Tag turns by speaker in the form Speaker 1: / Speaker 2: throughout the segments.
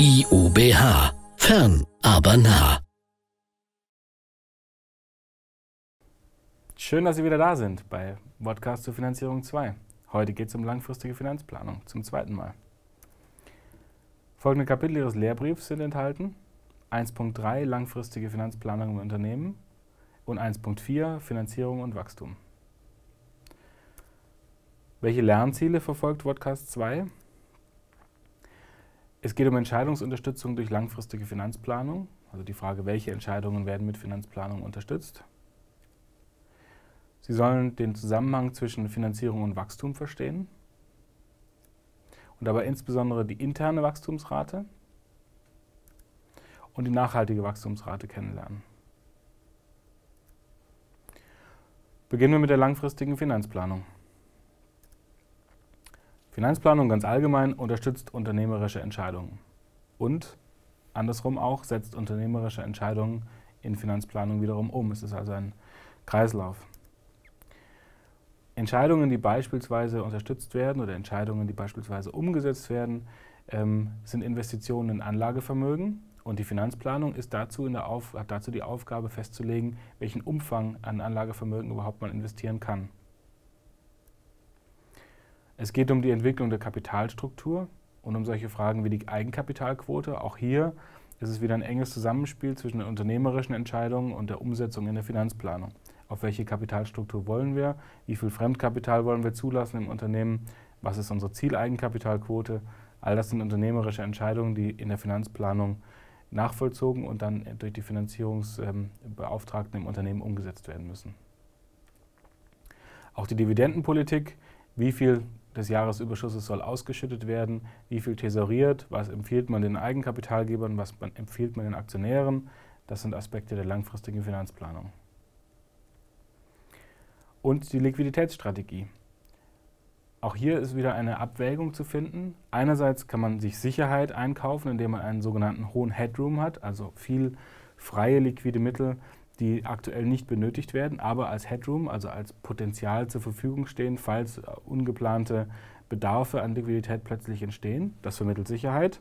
Speaker 1: IUBH. Fern, aber nah.
Speaker 2: Schön, dass Sie wieder da sind bei Podcast zur Finanzierung 2. Heute geht es um langfristige Finanzplanung zum zweiten Mal. Folgende Kapitel Ihres Lehrbriefs sind enthalten. 1.3 Langfristige Finanzplanung im Unternehmen und 1.4 Finanzierung und Wachstum. Welche Lernziele verfolgt Podcast 2? Es geht um Entscheidungsunterstützung durch langfristige Finanzplanung, also die Frage, welche Entscheidungen werden mit Finanzplanung unterstützt. Sie sollen den Zusammenhang zwischen Finanzierung und Wachstum verstehen und dabei insbesondere die interne Wachstumsrate und die nachhaltige Wachstumsrate kennenlernen. Beginnen wir mit der langfristigen Finanzplanung. Finanzplanung ganz allgemein unterstützt unternehmerische Entscheidungen und andersrum auch setzt unternehmerische Entscheidungen in Finanzplanung wiederum um. Es ist also ein Kreislauf. Entscheidungen, die beispielsweise unterstützt werden oder Entscheidungen, die beispielsweise umgesetzt werden, ähm, sind Investitionen in Anlagevermögen und die Finanzplanung ist dazu in der Auf, hat dazu die Aufgabe festzulegen, welchen Umfang an Anlagevermögen überhaupt man investieren kann. Es geht um die Entwicklung der Kapitalstruktur und um solche Fragen wie die Eigenkapitalquote. Auch hier ist es wieder ein enges Zusammenspiel zwischen den unternehmerischen Entscheidungen und der Umsetzung in der Finanzplanung. Auf welche Kapitalstruktur wollen wir? Wie viel Fremdkapital wollen wir zulassen im Unternehmen? Was ist unsere Zieleigenkapitalquote? All das sind unternehmerische Entscheidungen, die in der Finanzplanung nachvollzogen und dann durch die Finanzierungsbeauftragten im Unternehmen umgesetzt werden müssen. Auch die Dividendenpolitik, wie viel des Jahresüberschusses soll ausgeschüttet werden, wie viel tesoriert, was empfiehlt man den Eigenkapitalgebern, was empfiehlt man den Aktionären. Das sind Aspekte der langfristigen Finanzplanung. Und die Liquiditätsstrategie. Auch hier ist wieder eine Abwägung zu finden. Einerseits kann man sich Sicherheit einkaufen, indem man einen sogenannten hohen Headroom hat, also viel freie liquide Mittel, die aktuell nicht benötigt werden, aber als Headroom, also als Potenzial zur Verfügung stehen, falls ungeplante Bedarfe an Liquidität plötzlich entstehen. Das vermittelt Sicherheit.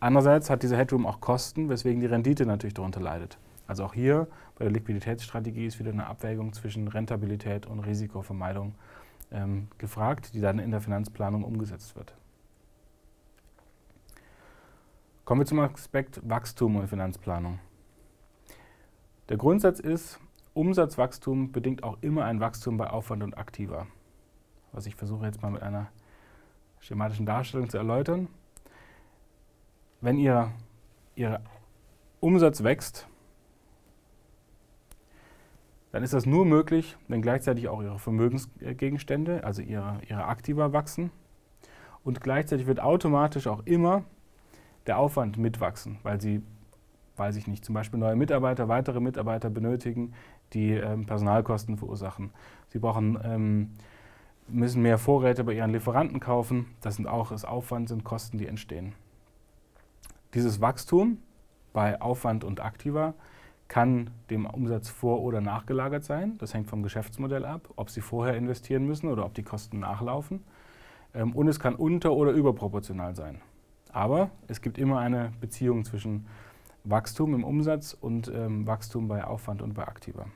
Speaker 2: Andererseits hat dieser Headroom auch Kosten, weswegen die Rendite natürlich darunter leidet. Also auch hier bei der Liquiditätsstrategie ist wieder eine Abwägung zwischen Rentabilität und Risikovermeidung ähm, gefragt, die dann in der Finanzplanung umgesetzt wird. Kommen wir zum Aspekt Wachstum und Finanzplanung. Der Grundsatz ist, Umsatzwachstum bedingt auch immer ein Wachstum bei Aufwand und Aktiva. Was ich versuche jetzt mal mit einer schematischen Darstellung zu erläutern. Wenn ihr, Ihr Umsatz wächst, dann ist das nur möglich, wenn gleichzeitig auch Ihre Vermögensgegenstände, also Ihre, ihre Aktiva wachsen. Und gleichzeitig wird automatisch auch immer der Aufwand mitwachsen, weil Sie weiß ich nicht, zum Beispiel neue Mitarbeiter, weitere Mitarbeiter benötigen, die ähm, Personalkosten verursachen. Sie brauchen, ähm, müssen mehr Vorräte bei ihren Lieferanten kaufen. Das sind auch das Aufwand, sind Kosten, die entstehen. Dieses Wachstum bei Aufwand und Aktiva kann dem Umsatz vor- oder nachgelagert sein. Das hängt vom Geschäftsmodell ab, ob Sie vorher investieren müssen oder ob die Kosten nachlaufen. Ähm, und es kann unter- oder überproportional sein. Aber es gibt immer eine Beziehung zwischen Wachstum im Umsatz und ähm, Wachstum bei Aufwand und bei Aktiva.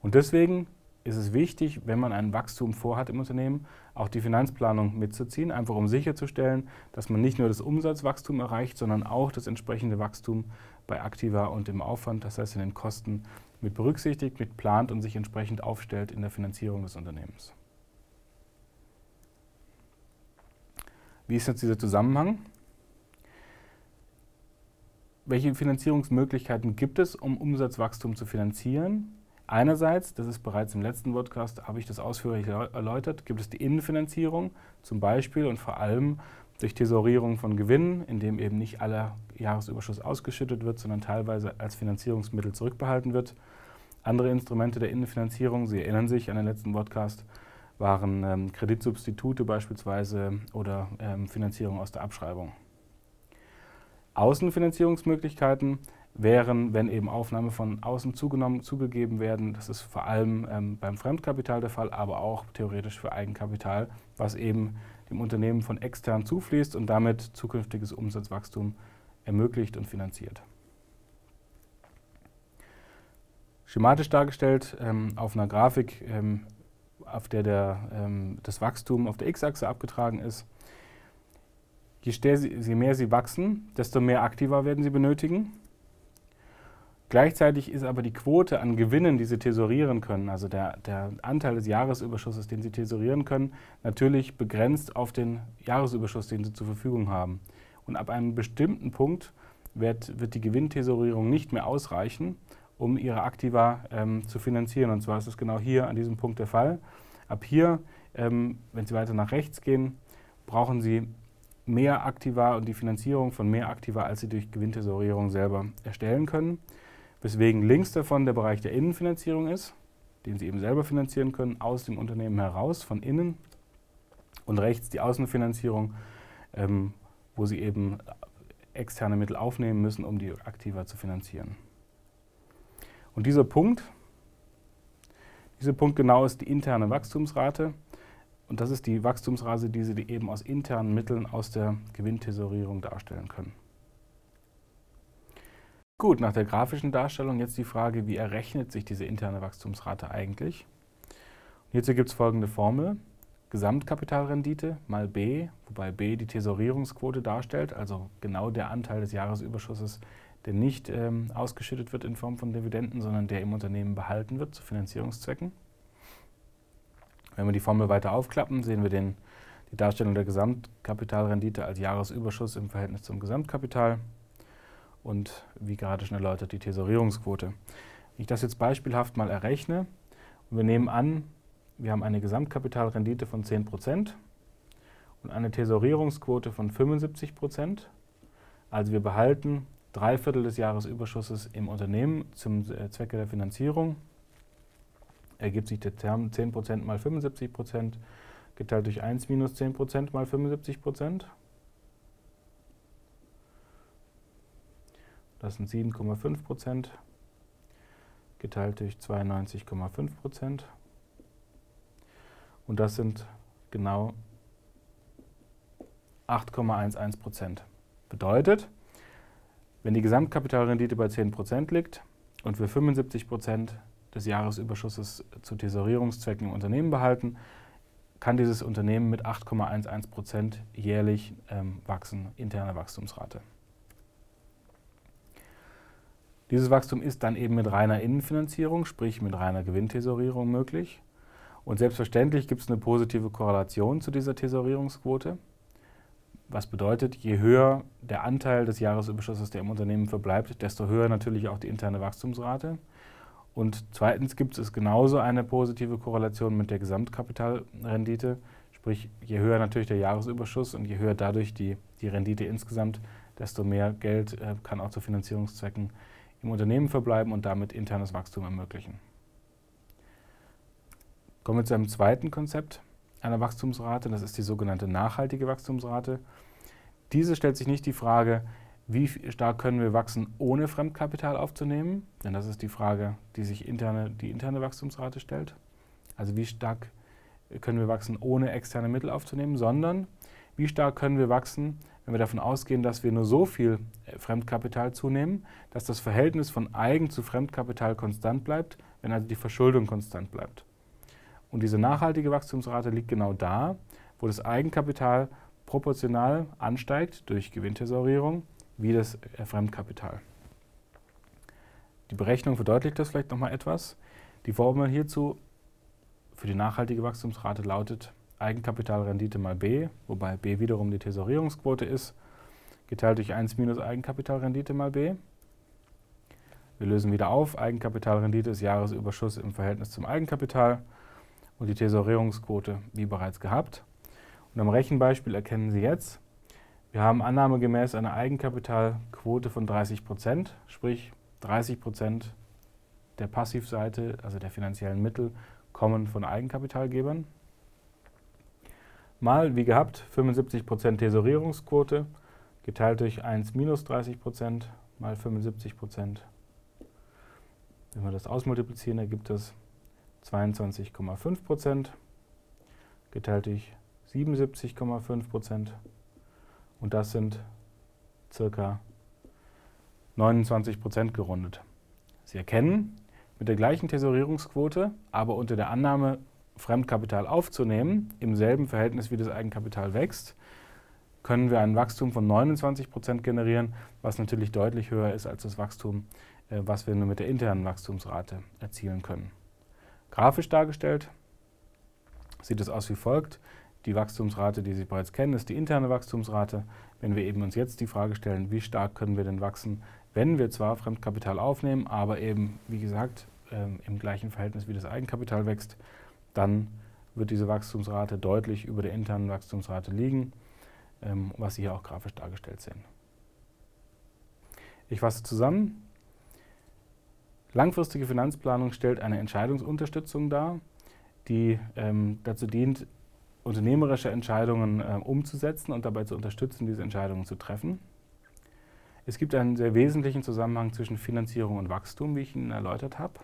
Speaker 2: Und deswegen ist es wichtig, wenn man ein Wachstum vorhat im Unternehmen, auch die Finanzplanung mitzuziehen, einfach um sicherzustellen, dass man nicht nur das Umsatzwachstum erreicht, sondern auch das entsprechende Wachstum bei Aktiva und im Aufwand, das heißt in den Kosten, mit berücksichtigt, mit plant und sich entsprechend aufstellt in der Finanzierung des Unternehmens. Wie ist jetzt dieser Zusammenhang? Welche Finanzierungsmöglichkeiten gibt es, um Umsatzwachstum zu finanzieren? Einerseits, das ist bereits im letzten Podcast, habe ich das ausführlich erläutert, gibt es die Innenfinanzierung, zum Beispiel und vor allem durch Tesorierung von Gewinnen, indem eben nicht aller Jahresüberschuss ausgeschüttet wird, sondern teilweise als Finanzierungsmittel zurückbehalten wird. Andere Instrumente der Innenfinanzierung, Sie erinnern sich an den letzten Podcast, waren ähm, Kreditsubstitute beispielsweise oder ähm, Finanzierung aus der Abschreibung. Außenfinanzierungsmöglichkeiten wären, wenn eben Aufnahme von außen zugenommen, zugegeben werden. Das ist vor allem ähm, beim Fremdkapital der Fall, aber auch theoretisch für Eigenkapital, was eben dem Unternehmen von extern zufließt und damit zukünftiges Umsatzwachstum ermöglicht und finanziert. Schematisch dargestellt ähm, auf einer Grafik, ähm, auf der, der ähm, das Wachstum auf der x-Achse abgetragen ist. Je, je mehr sie wachsen, desto mehr Aktiva werden sie benötigen. Gleichzeitig ist aber die Quote an Gewinnen, die sie tesorieren können, also der, der, Anteil des Jahresüberschusses, den sie tesorieren können, natürlich begrenzt auf den Jahresüberschuss, den sie zur Verfügung haben. Und ab einem bestimmten Punkt wird, wird die Gewinntesorierung nicht mehr ausreichen, um ihre Aktiva ähm, zu finanzieren. Und zwar ist es genau hier an diesem Punkt der Fall. Ab hier, ähm, wenn Sie weiter nach rechts gehen, brauchen Sie mehr Aktiva und die Finanzierung von mehr Aktiva, als Sie durch Gewinntesorierung selber erstellen können weswegen links davon der Bereich der Innenfinanzierung ist, den Sie eben selber finanzieren können, aus dem Unternehmen heraus, von innen. Und rechts die Außenfinanzierung, ähm, wo Sie eben externe Mittel aufnehmen müssen, um die aktiver zu finanzieren. Und dieser Punkt, dieser Punkt genau ist die interne Wachstumsrate. Und das ist die Wachstumsrate, die Sie eben aus internen Mitteln aus der Gewinntesorierung darstellen können. Gut, nach der grafischen Darstellung jetzt die Frage, wie errechnet sich diese interne Wachstumsrate eigentlich? Und hierzu gibt es folgende Formel. Gesamtkapitalrendite mal B, wobei B die Tesorierungsquote darstellt, also genau der Anteil des Jahresüberschusses, der nicht ähm, ausgeschüttet wird in Form von Dividenden, sondern der im Unternehmen behalten wird zu Finanzierungszwecken. Wenn wir die Formel weiter aufklappen, sehen wir den, die Darstellung der Gesamtkapitalrendite als Jahresüberschuss im Verhältnis zum Gesamtkapital und wie gerade schon erläutert die Tesorierungsquote. Wenn ich das jetzt beispielhaft mal errechne wir nehmen an, wir haben eine Gesamtkapitalrendite von 10% und eine Tesorierungsquote von 75%, also wir behalten drei Viertel des Jahresüberschusses im Unternehmen zum äh, Zwecke der Finanzierung, ergibt sich der Term 10% mal 75% geteilt durch 1 minus 10% mal 75%. Das sind 7,5 Prozent geteilt durch 92,5 Prozent. Und das sind genau 8,11 Prozent. Bedeutet, wenn die Gesamtkapitalrendite bei 10 Prozent liegt und wir 75 Prozent des Jahresüberschusses zu Tesorierungszwecken im Unternehmen behalten, kann dieses Unternehmen mit 8,11 Prozent jährlich ähm, wachsen, interne Wachstumsrate. Dieses Wachstum ist dann eben mit reiner Innenfinanzierung, sprich mit reiner Gewinntesorierung möglich. Und selbstverständlich gibt es eine positive Korrelation zu dieser Tesorierungsquote. Was bedeutet, je höher der Anteil des Jahresüberschusses, der im Unternehmen verbleibt, desto höher natürlich auch die interne Wachstumsrate. Und zweitens gibt es genauso eine positive Korrelation mit der Gesamtkapitalrendite. Sprich, je höher natürlich der Jahresüberschuss und je höher dadurch die, die Rendite insgesamt, desto mehr Geld äh, kann auch zu Finanzierungszwecken im Unternehmen verbleiben und damit internes Wachstum ermöglichen. Kommen wir zu einem zweiten Konzept einer Wachstumsrate, das ist die sogenannte nachhaltige Wachstumsrate. Diese stellt sich nicht die Frage, wie stark können wir wachsen, ohne Fremdkapital aufzunehmen, denn das ist die Frage, die sich interne, die interne Wachstumsrate stellt. Also wie stark können wir wachsen, ohne externe Mittel aufzunehmen, sondern wie stark können wir wachsen, wenn wir davon ausgehen, dass wir nur so viel äh, Fremdkapital zunehmen, dass das Verhältnis von Eigen zu Fremdkapital konstant bleibt, wenn also die Verschuldung konstant bleibt. Und diese nachhaltige Wachstumsrate liegt genau da, wo das Eigenkapital proportional ansteigt durch Gewinntesorierung wie das Fremdkapital. Die Berechnung verdeutlicht das vielleicht nochmal etwas. Die Formel hierzu für die nachhaltige Wachstumsrate lautet Eigenkapitalrendite mal B, wobei B wiederum die Tesorierungsquote ist, geteilt durch 1 minus Eigenkapitalrendite mal B. Wir lösen wieder auf. Eigenkapitalrendite ist Jahresüberschuss im Verhältnis zum Eigenkapital und die Tesorierungsquote wie bereits gehabt. Und am Rechenbeispiel erkennen Sie jetzt, wir haben annahmegemäß eine Eigenkapitalquote von 30 Prozent, sprich 30 Prozent der Passivseite, also der finanziellen Mittel, kommen von Eigenkapitalgebern mal, wie gehabt, 75% Tesorierungsquote geteilt durch 1 minus 30% mal 75 Prozent. Wenn wir das ausmultiplizieren, ergibt das 22,5 Prozent geteilt durch 77,5 Prozent. Und das sind circa 29 Prozent gerundet. Sie erkennen, mit der gleichen Tesorierungsquote, aber unter der Annahme, Fremdkapital aufzunehmen, im selben Verhältnis wie das Eigenkapital wächst, können wir ein Wachstum von 29 Prozent generieren, was natürlich deutlich höher ist als das Wachstum, äh, was wir nur mit der internen Wachstumsrate erzielen können. Grafisch dargestellt sieht es aus wie folgt. Die Wachstumsrate, die Sie bereits kennen, ist die interne Wachstumsrate. Wenn wir eben uns jetzt die Frage stellen, wie stark können wir denn wachsen, wenn wir zwar Fremdkapital aufnehmen, aber eben, wie gesagt, ähm, im gleichen Verhältnis wie das Eigenkapital wächst, dann wird diese Wachstumsrate deutlich über der internen Wachstumsrate liegen, ähm, was Sie hier auch grafisch dargestellt sehen. Ich fasse zusammen. Langfristige Finanzplanung stellt eine Entscheidungsunterstützung dar, die ähm, dazu dient, unternehmerische Entscheidungen äh, umzusetzen und dabei zu unterstützen, diese Entscheidungen zu treffen. Es gibt einen sehr wesentlichen Zusammenhang zwischen Finanzierung und Wachstum, wie ich Ihnen erläutert habe.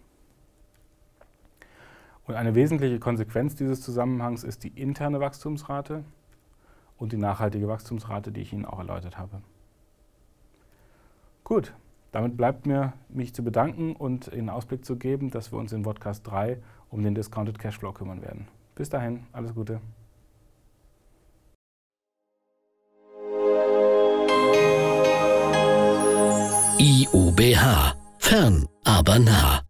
Speaker 2: Und eine wesentliche Konsequenz dieses Zusammenhangs ist die interne Wachstumsrate und die nachhaltige Wachstumsrate, die ich Ihnen auch erläutert habe. Gut, damit bleibt mir, mich zu bedanken und Ihnen Ausblick zu geben, dass wir uns in Podcast 3 um den Discounted Cashflow kümmern werden. Bis dahin, alles Gute.
Speaker 1: IUBH. Fern, aber nah.